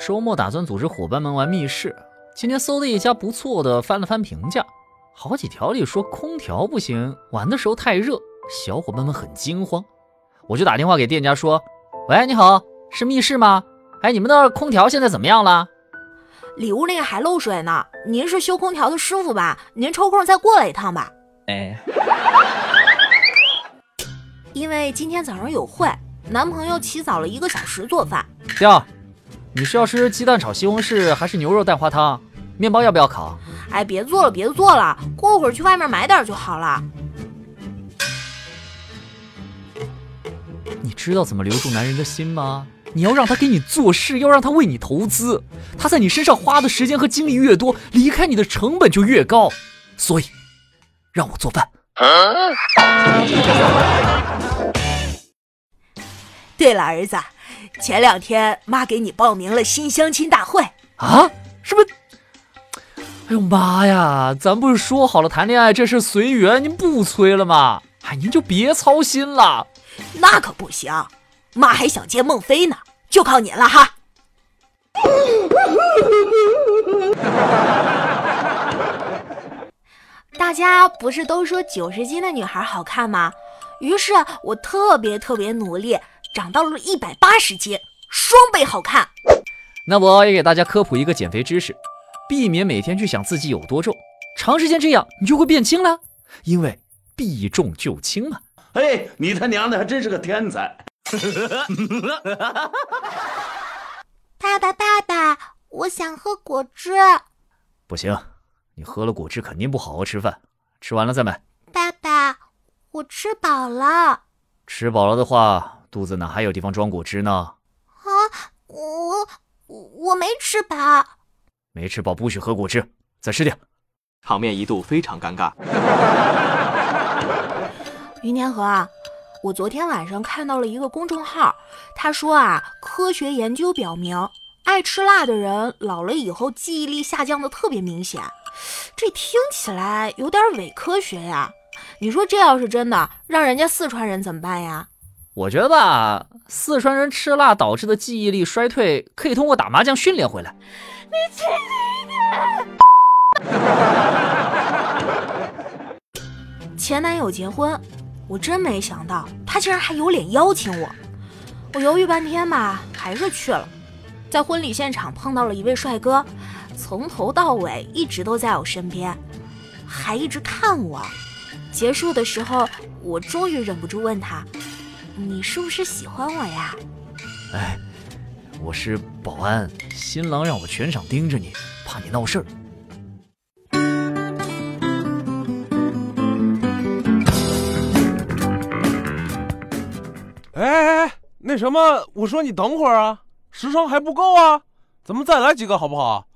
周末打算组织伙伴们玩密室。今天搜了一家不错的，翻了翻评价，好几条里说空调不行，玩的时候太热，小伙伴们很惊慌。我就打电话给店家说：“喂，你好，是密室吗？哎，你们那空调现在怎么样了？里屋那个还漏水呢。您是修空调的师傅吧？您抽空再过来一趟吧。哎，因为今天早上有会，男朋友起早了一个小时做饭。调，你是要吃鸡蛋炒西红柿，还是牛肉蛋花汤？面包要不要烤？哎，别做了，别做了，过会儿去外面买点就好了。你知道怎么留住男人的心吗？你要让他给你做事，要让他为你投资。他在你身上花的时间和精力越多，离开你的成本就越高。所以，让我做饭。对了，儿子，前两天妈给你报名了新相亲大会啊？是不是？哎呦妈呀！咱不是说好了谈恋爱这事随缘，您不催了吗？哎，您就别操心了。那可不行，妈还想见孟非呢，就靠您了哈。大家不是都说九十斤的女孩好看吗？于是我特别特别努力，长到了一百八十斤，双倍好看。那我也给大家科普一个减肥知识。避免每天去想自己有多重，长时间这样你就会变轻了，因为避重就轻嘛。哎，你他娘的还真是个天才！爸爸，爸爸，我想喝果汁。不行，你喝了果汁肯定不好好吃饭，吃完了再买。爸爸，我吃饱了。吃饱了的话，肚子哪还有地方装果汁呢？啊，我我没吃饱。没吃饱不许喝果汁，再吃点。场面一度非常尴尬。于年河啊，我昨天晚上看到了一个公众号，他说啊，科学研究表明，爱吃辣的人老了以后记忆力下降的特别明显。这听起来有点伪科学呀。你说这要是真的，让人家四川人怎么办呀？我觉得吧，四川人吃辣导致的记忆力衰退，可以通过打麻将训练回来。你轻一点！前男友结婚，我真没想到他竟然还有脸邀请我。我犹豫半天吧，还是去了。在婚礼现场碰到了一位帅哥，从头到尾一直都在我身边，还一直看我。结束的时候，我终于忍不住问他：“你是不是喜欢我呀？”哎。我是保安，新郎让我全场盯着你，怕你闹事儿。哎哎哎，那什么，我说你等会儿啊，时长还不够啊，咱们再来几个好不好？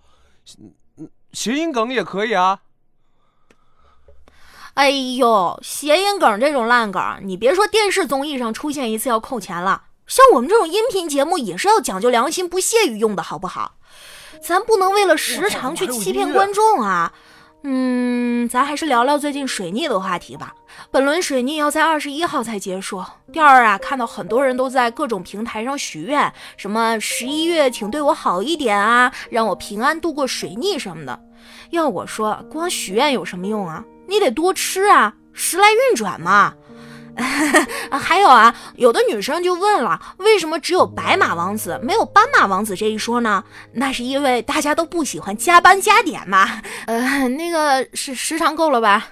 谐音梗也可以啊。哎呦，谐音梗这种烂梗，你别说电视综艺上出现一次要扣钱了。像我们这种音频节目也是要讲究良心、不屑于用的，好不好？咱不能为了时长去欺骗观众啊！嗯，咱还是聊聊最近水逆的话题吧。本轮水逆要在二十一号才结束。第二啊，看到很多人都在各种平台上许愿，什么十一月请对我好一点啊，让我平安度过水逆什么的。要我说，光许愿有什么用啊？你得多吃啊，时来运转嘛。还有啊，有的女生就问了，为什么只有白马王子没有斑马王子这一说呢？那是因为大家都不喜欢加班加点嘛。呃，那个是时长够了吧？